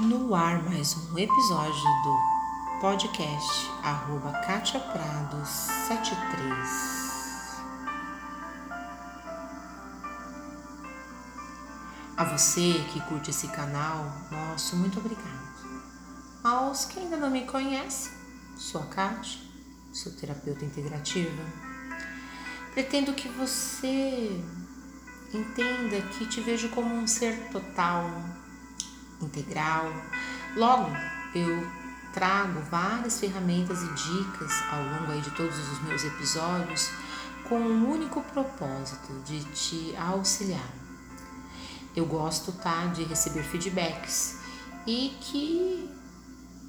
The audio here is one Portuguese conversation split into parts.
No ar mais um episódio do podcast arroba Katia Prado 73. A você que curte esse canal, nosso muito obrigado. Aos que ainda não me conhecem, sou a Katia, sou terapeuta integrativa. Pretendo que você entenda que te vejo como um ser total, integral. Logo, eu trago várias ferramentas e dicas ao longo aí de todos os meus episódios com um único propósito de te auxiliar. Eu gosto tá de receber feedbacks e que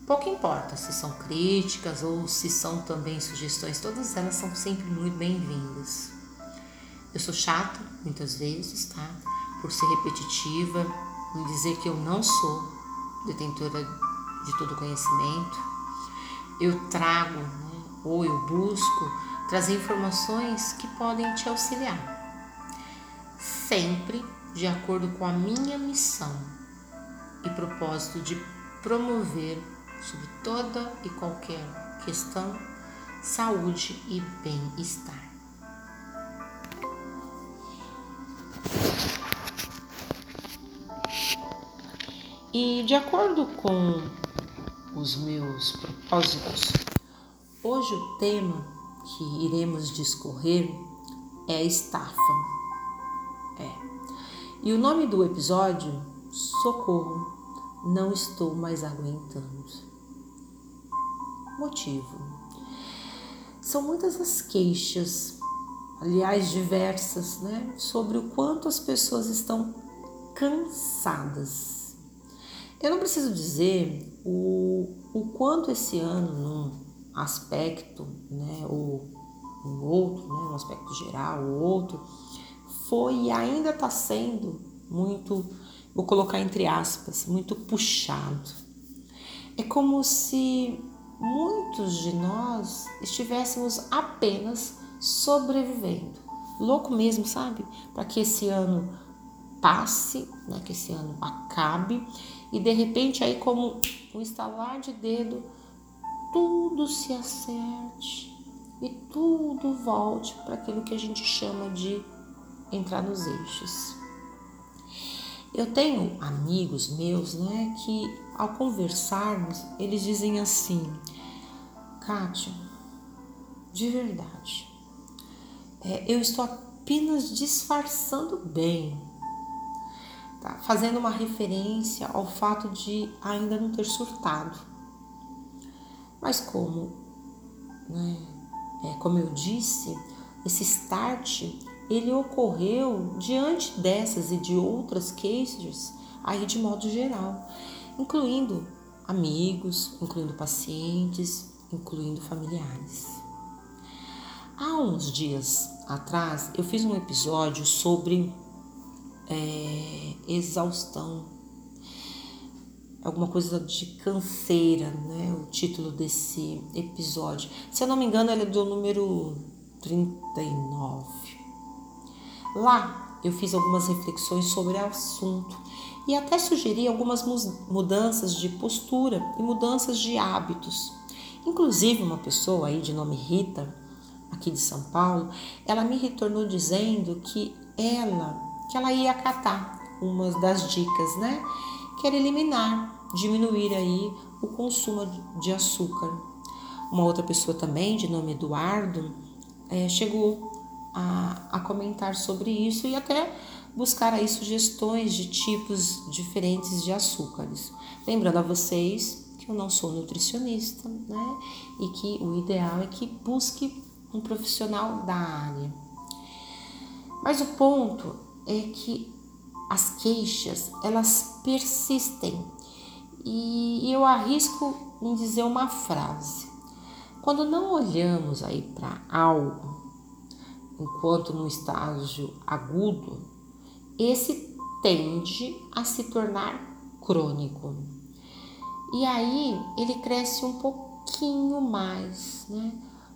pouco importa se são críticas ou se são também sugestões, todas elas são sempre muito bem-vindas. Eu sou chata muitas vezes, tá? Por ser repetitiva, em dizer que eu não sou detentora de todo conhecimento. Eu trago, né, ou eu busco trazer informações que podem te auxiliar, sempre de acordo com a minha missão e propósito de promover sobre toda e qualquer questão saúde e bem-estar. E de acordo com os meus propósitos, hoje o tema que iremos discorrer é estafa. É. E o nome do episódio, Socorro, não estou mais aguentando. Motivo. São muitas as queixas, aliás, diversas, né, sobre o quanto as pessoas estão cansadas eu não preciso dizer o, o quanto esse ano, num aspecto, né, ou no outro, né, no aspecto geral, o outro, foi e ainda está sendo muito, vou colocar entre aspas, muito puxado. É como se muitos de nós estivéssemos apenas sobrevivendo. Louco mesmo, sabe? Para que esse ano passe, né, que esse ano acabe e de repente aí como um estalar de dedo tudo se acerte e tudo volte para aquilo que a gente chama de entrar nos eixos. Eu tenho amigos meus, né, que ao conversarmos, eles dizem assim: Kátia, de verdade, é, eu estou apenas disfarçando bem tá? fazendo uma referência ao fato de ainda não ter surtado. Mas como, né, é, como eu disse, esse start ele ocorreu diante dessas e de outras cases aí de modo geral, incluindo amigos, incluindo pacientes, incluindo familiares. Há uns dias atrás eu fiz um episódio sobre é, exaustão, alguma coisa de canseira, né? O título desse episódio. Se eu não me engano, ele é do número 39. Lá eu fiz algumas reflexões sobre o assunto e até sugeri algumas mudanças de postura e mudanças de hábitos. Inclusive, uma pessoa aí de nome Rita, aqui de São Paulo, ela me retornou dizendo que ela que ela ia acatar umas das dicas, né? Que era eliminar, diminuir aí o consumo de açúcar. Uma outra pessoa também, de nome Eduardo, é, chegou a, a comentar sobre isso e até buscar aí sugestões de tipos diferentes de açúcares. Lembrando a vocês que eu não sou nutricionista, né? E que o ideal é que busque um profissional da área. Mas o ponto é que as queixas elas persistem e eu arrisco em dizer uma frase. Quando não olhamos aí para algo enquanto no estágio agudo, esse tende a se tornar crônico. E aí ele cresce um pouquinho mais, né?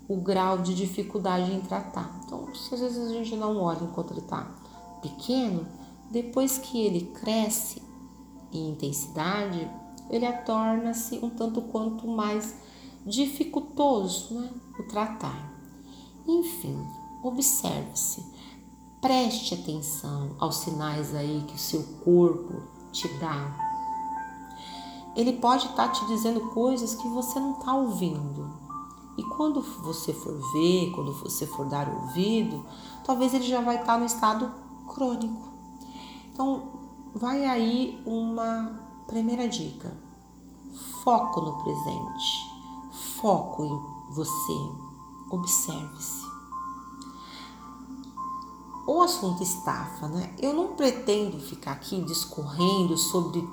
O grau de dificuldade em tratar. Então, se às vezes a gente não olha enquanto ele está pequeno, depois que ele cresce em intensidade, ele torna-se um tanto quanto mais dificultoso né, o tratar. Enfim, observe-se, preste atenção aos sinais aí que o seu corpo te dá. Ele pode estar tá te dizendo coisas que você não está ouvindo. E quando você for ver, quando você for dar ouvido, talvez ele já vai estar tá no estado crônico. Então, vai aí uma primeira dica: foco no presente, foco em você, observe-se. O assunto estafa, né? Eu não pretendo ficar aqui discorrendo sobre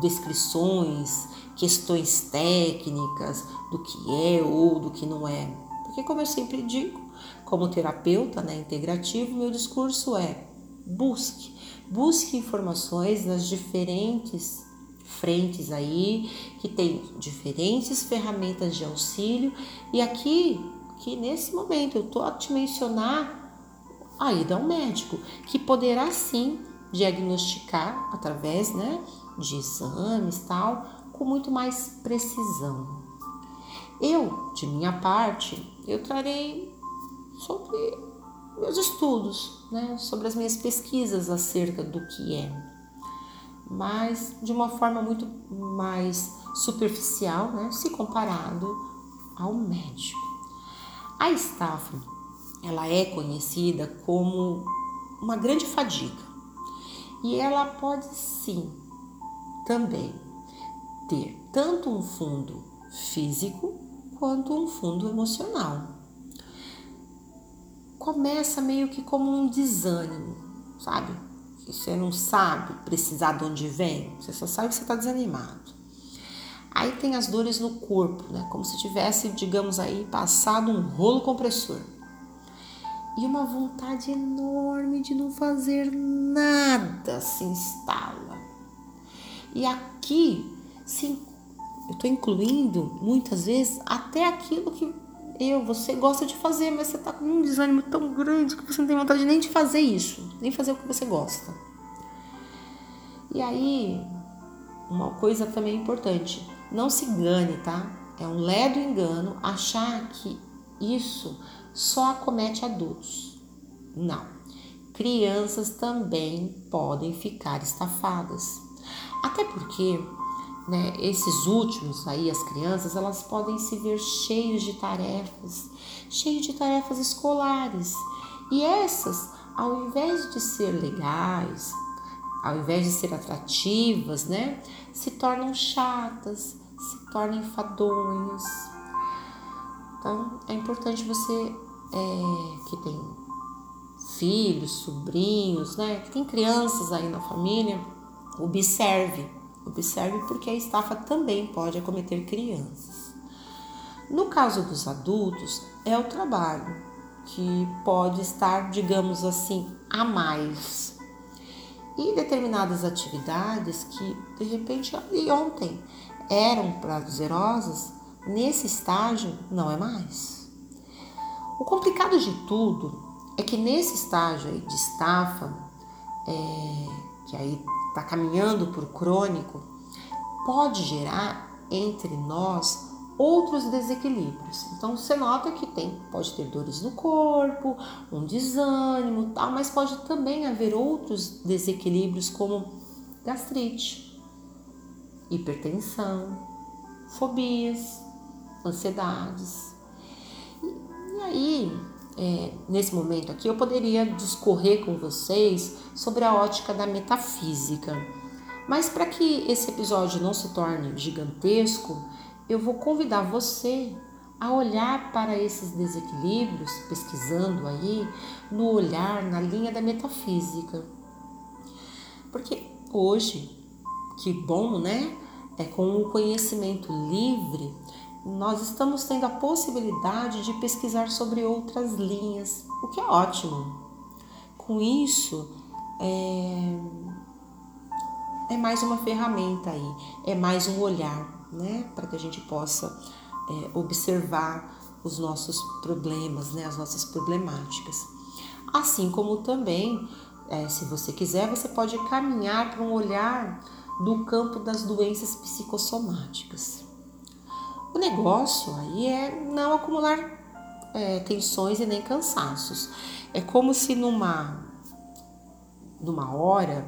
descrições, questões técnicas do que é ou do que não é. Porque, como eu sempre digo, como terapeuta né, integrativo, meu discurso é busque, busque informações nas diferentes frentes aí, que tem diferentes ferramentas de auxílio. E aqui, que nesse momento eu estou a te mencionar a ida ao médico, que poderá sim diagnosticar através né, de exames tal, com muito mais precisão. Eu, de minha parte, eu trarei sobre meus estudos, né, sobre as minhas pesquisas acerca do que é mas de uma forma muito mais superficial, né, se comparado ao médico. A estafa, ela é conhecida como uma grande fadiga e ela pode sim também ter tanto um fundo físico quanto um fundo emocional. Começa meio que como um desânimo, sabe? você não sabe precisar de onde vem, você só sabe que você está desanimado. Aí tem as dores no corpo, né? Como se tivesse, digamos aí, passado um rolo compressor. E uma vontade enorme de não fazer nada se instala. E aqui, sim, eu estou incluindo muitas vezes até aquilo que eu, você gosta de fazer, mas você está com um desânimo tão grande que você não tem vontade nem de fazer isso, nem fazer o que você gosta. E aí, uma coisa também importante, não se engane, tá? É um ledo engano achar que isso só acomete adultos. Não. Crianças também podem ficar estafadas. Até porque né, esses últimos aí, as crianças, elas podem se ver cheios de tarefas, cheios de tarefas escolares. E essas, ao invés de ser legais, ao invés de ser atrativas, né, se tornam chatas, se tornam enfadonhas. Então, é importante você é, que tem filhos, sobrinhos, né, que tem crianças aí na família, observe Observe porque a estafa também pode acometer crianças. No caso dos adultos, é o trabalho que pode estar, digamos assim, a mais. E determinadas atividades que de repente e ontem eram prazerosas, nesse estágio não é mais. O complicado de tudo é que nesse estágio de estafa, é, que aí está caminhando por crônico, pode gerar entre nós outros desequilíbrios. Então você nota que tem, pode ter dores no corpo, um desânimo, tal, mas pode também haver outros desequilíbrios como gastrite, hipertensão, fobias, ansiedades. E, e aí é, nesse momento aqui, eu poderia discorrer com vocês sobre a ótica da metafísica. Mas para que esse episódio não se torne gigantesco, eu vou convidar você a olhar para esses desequilíbrios, pesquisando aí, no olhar, na linha da metafísica. Porque hoje, que bom, né? É com o conhecimento livre, nós estamos tendo a possibilidade de pesquisar sobre outras linhas, o que é ótimo. Com isso, é, é mais uma ferramenta aí, é mais um olhar, né, para que a gente possa é, observar os nossos problemas, né, as nossas problemáticas. Assim como também, é, se você quiser, você pode caminhar para um olhar do campo das doenças psicossomáticas. O negócio aí é não acumular é, tensões e nem cansaços. É como se numa, numa hora,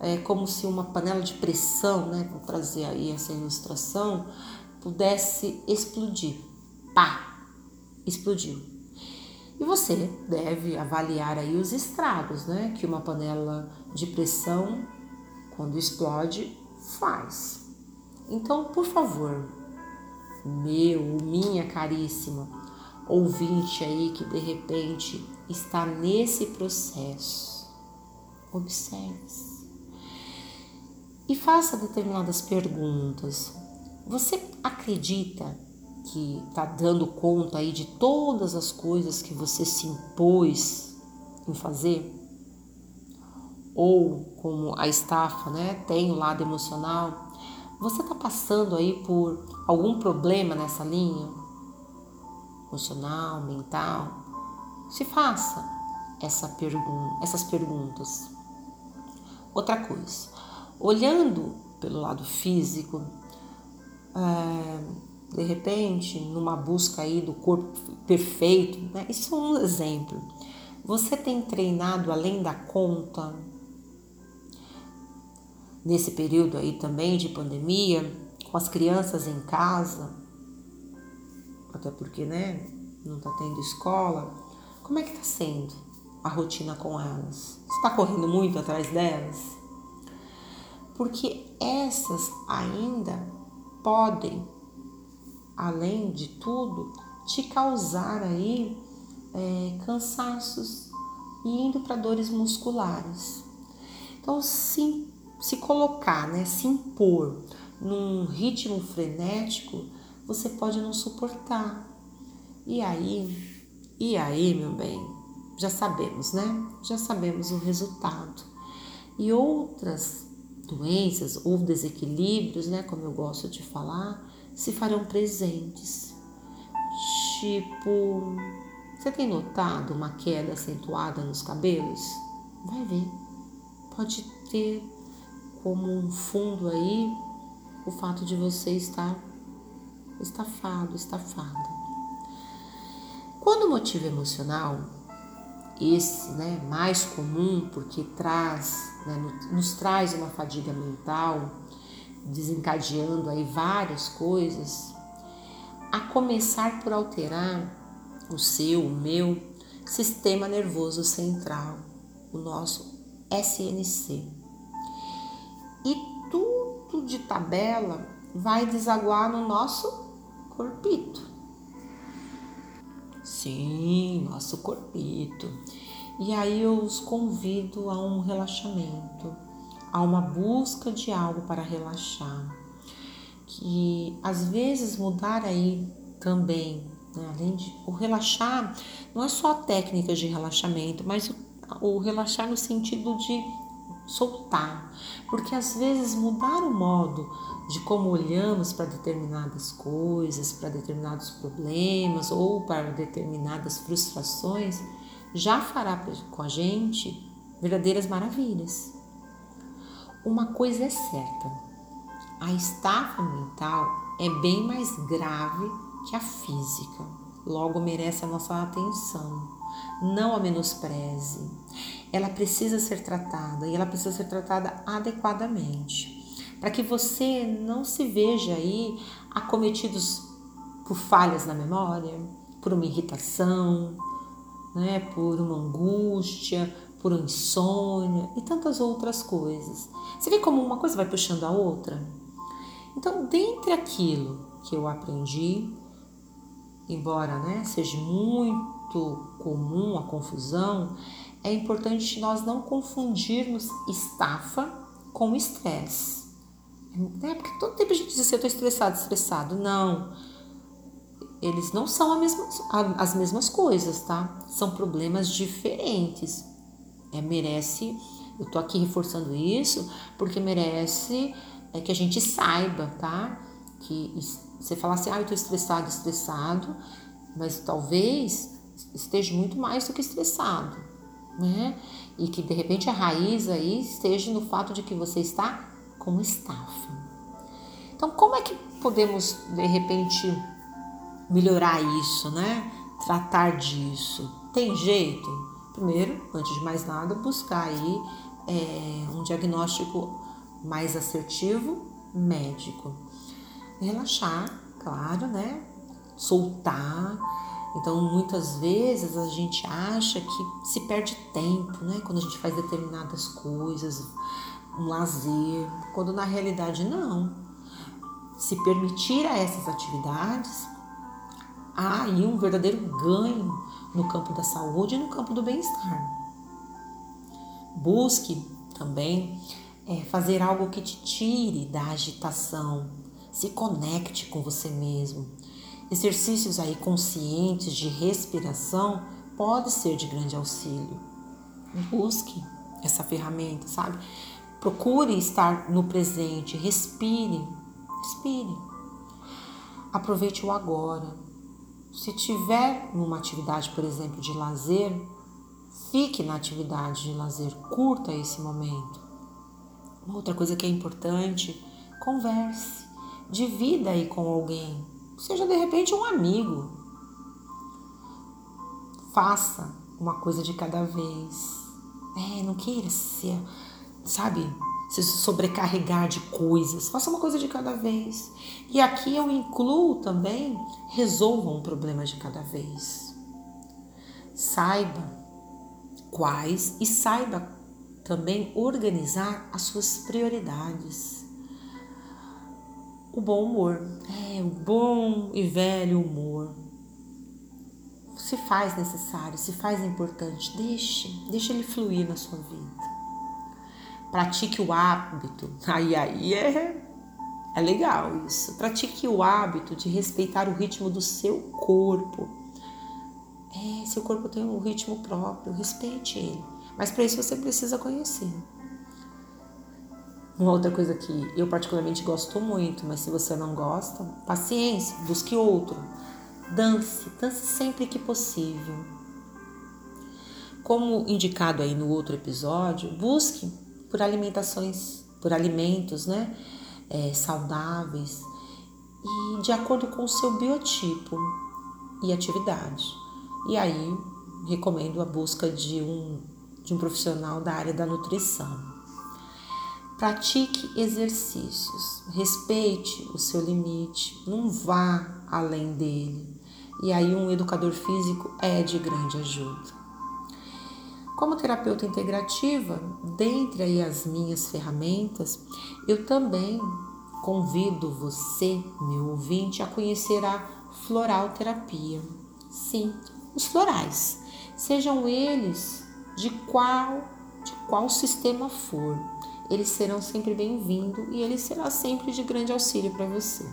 é como se uma panela de pressão, né, vou trazer aí essa ilustração, pudesse explodir. Pá! Explodiu. E você deve avaliar aí os estragos, né, que uma panela de pressão, quando explode, faz. Então, por favor, meu, minha caríssima ouvinte aí que de repente está nesse processo, observe-se e faça determinadas perguntas. Você acredita que está dando conta aí de todas as coisas que você se impôs em fazer? Ou como a estafa, né, tem o lado emocional, você está passando aí por algum problema nessa linha? Emocional, mental? Se faça essa pergun essas perguntas. Outra coisa, olhando pelo lado físico, é, de repente, numa busca aí do corpo perfeito, né? isso é um exemplo. Você tem treinado além da conta? Nesse período aí também de pandemia, com as crianças em casa, até porque, né, não tá tendo escola, como é que tá sendo a rotina com elas? Você tá correndo muito atrás delas? Porque essas ainda podem, além de tudo, te causar aí é, cansaços e indo para dores musculares. Então, sim, se colocar, né, se impor num ritmo frenético, você pode não suportar. E aí, e aí, meu bem, já sabemos, né? Já sabemos o resultado. E outras doenças ou desequilíbrios, né, como eu gosto de falar, se farão presentes. Tipo, você tem notado uma queda acentuada nos cabelos? Vai ver. Pode ter como um fundo aí o fato de você estar estafado, estafada. Quando o motivo emocional, esse né, mais comum, porque traz, né, nos traz uma fadiga mental, desencadeando aí várias coisas, a começar por alterar o seu, o meu sistema nervoso central, o nosso SNC e tudo de tabela vai desaguar no nosso corpito. Sim, nosso corpito. E aí eu os convido a um relaxamento, a uma busca de algo para relaxar. Que às vezes mudar aí também, né? além de o relaxar, não é só técnicas de relaxamento, mas o, o relaxar no sentido de soltar, porque às vezes mudar o modo de como olhamos para determinadas coisas, para determinados problemas ou para determinadas frustrações já fará com a gente verdadeiras maravilhas. Uma coisa é certa: a estafa mental é bem mais grave que a física, logo merece a nossa atenção. Não a menospreze ela precisa ser tratada e ela precisa ser tratada adequadamente, para que você não se veja aí acometidos por falhas na memória, por uma irritação, né, por uma angústia, por uma insônia e tantas outras coisas. Você vê como uma coisa vai puxando a outra? Então, dentre aquilo que eu aprendi, embora né, seja muito comum a confusão, é importante nós não confundirmos estafa com estresse. É porque todo tempo a gente diz assim, eu estou estressado, estressado. Não. Eles não são mesma, as mesmas coisas, tá? São problemas diferentes. É, merece, eu tô aqui reforçando isso, porque merece é, que a gente saiba, tá? Que você fala assim, ah, eu tô estressado, estressado, mas talvez esteja muito mais do que estressado né? E que de repente a raiz aí esteja no fato de que você está com estafa. Então, como é que podemos de repente melhorar isso, né? Tratar disso? Tem jeito? Primeiro, antes de mais nada, buscar aí é, um diagnóstico mais assertivo médico. Relaxar, claro, né? Soltar. Então, muitas vezes a gente acha que se perde tempo, né? Quando a gente faz determinadas coisas, um lazer, quando na realidade não. Se permitir a essas atividades, há aí um verdadeiro ganho no campo da saúde e no campo do bem-estar. Busque também é, fazer algo que te tire da agitação, se conecte com você mesmo. Exercícios aí conscientes de respiração pode ser de grande auxílio. Busque essa ferramenta, sabe? Procure estar no presente, respire, respire. Aproveite o agora. Se tiver numa atividade, por exemplo, de lazer, fique na atividade de lazer, curta esse momento. Uma outra coisa que é importante, converse, divida aí com alguém, seja de repente um amigo. Faça uma coisa de cada vez. É, não queira ser sabe, se sobrecarregar de coisas. Faça uma coisa de cada vez. E aqui eu incluo também resolva um problema de cada vez. Saiba quais e saiba também organizar as suas prioridades. O bom humor, é o bom e velho humor. Se faz necessário, se faz importante, deixe, deixe ele fluir na sua vida pratique o hábito. Aí, aí é, é legal isso. Pratique o hábito de respeitar o ritmo do seu corpo. É, seu corpo tem um ritmo próprio, respeite ele. Mas para isso você precisa conhecer. Uma outra coisa que eu particularmente gosto muito, mas se você não gosta, paciência, busque outro. Dance, dance sempre que possível. Como indicado aí no outro episódio, busque por alimentações, por alimentos, né? É, saudáveis e de acordo com o seu biotipo e atividade. E aí recomendo a busca de um, de um profissional da área da nutrição. Pratique exercícios, respeite o seu limite, não vá além dele. E aí um educador físico é de grande ajuda. Como terapeuta integrativa, dentre aí as minhas ferramentas, eu também convido você, meu ouvinte, a conhecer a floral terapia. Sim, os florais, sejam eles de qual de qual sistema for, eles serão sempre bem-vindos e ele será sempre de grande auxílio para você.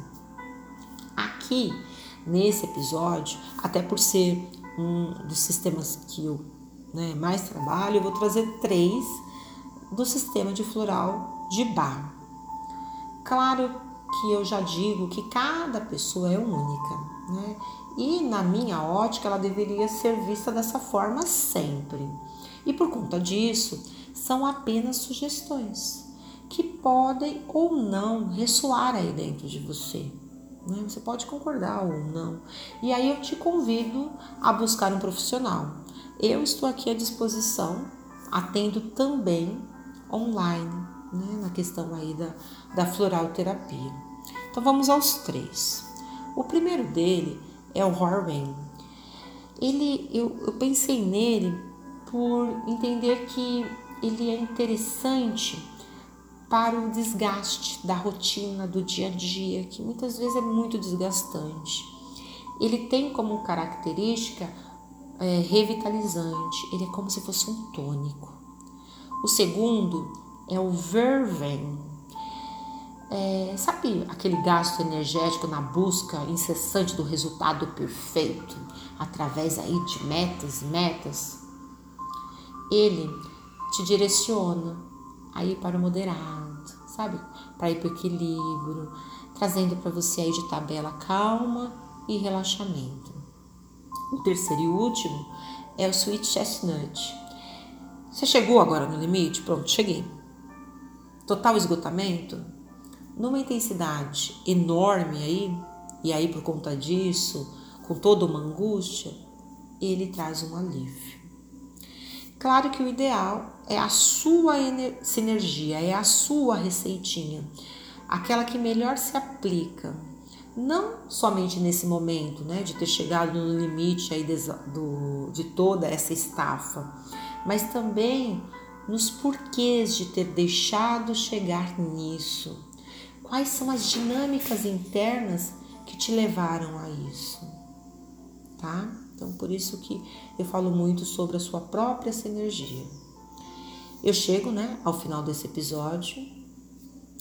Aqui, nesse episódio, até por ser um dos sistemas que eu né, mais trabalho, eu vou trazer três do sistema de floral de bar. Claro que eu já digo que cada pessoa é única, né? E na minha ótica ela deveria ser vista dessa forma sempre. E por conta disso, são apenas sugestões que podem ou não ressoar aí dentro de você. Né? Você pode concordar ou não. E aí eu te convido a buscar um profissional. Eu estou aqui à disposição, atendo também online, né, na questão aí da, da floral terapia. Então vamos aos três. O primeiro dele é o Horween. Ele, eu, eu pensei nele por entender que ele é interessante para o desgaste da rotina do dia a dia, que muitas vezes é muito desgastante. Ele tem como característica é, revitalizante, ele é como se fosse um tônico. O segundo é o verven. É, sabe aquele gasto energético na busca incessante do resultado perfeito, através aí de metas e metas? Ele te direciona aí para o moderado, sabe? Para ir para o equilíbrio, trazendo para você aí de tabela calma e relaxamento. O terceiro e último é o Sweet Chestnut. Você chegou agora no limite? Pronto, cheguei. total esgotamento, numa intensidade enorme aí, e aí por conta disso, com toda uma angústia, ele traz um alívio. Claro que o ideal é a sua sinergia, é a sua receitinha, aquela que melhor se aplica, não somente nesse momento, né, de ter chegado no limite aí de, do, de toda essa estafa, mas também nos porquês de ter deixado chegar nisso. Quais são as dinâmicas internas que te levaram a isso, tá? Então, por isso que eu falo muito sobre a sua própria sinergia. Eu chego, né, ao final desse episódio.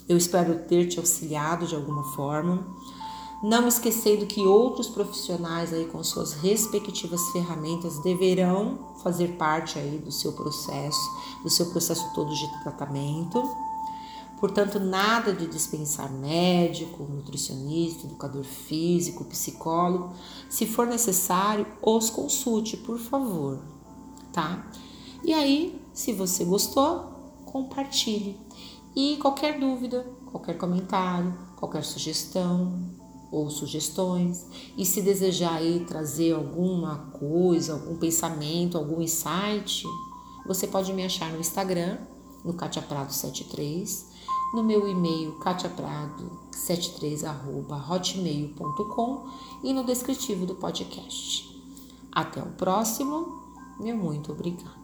Eu espero ter te auxiliado de alguma forma. Não esquecendo que outros profissionais aí com suas respectivas ferramentas deverão fazer parte aí do seu processo, do seu processo todo de tratamento. Portanto, nada de dispensar médico, nutricionista, educador físico, psicólogo. Se for necessário, os consulte, por favor, tá? E aí, se você gostou, compartilhe. E qualquer dúvida, qualquer comentário, qualquer sugestão ou sugestões, e se desejar aí trazer alguma coisa, algum pensamento, algum insight, você pode me achar no Instagram, no Katia Prado 73 no meu e-mail katiaprado73@hotmail.com e no descritivo do podcast. Até o próximo, meu muito obrigado.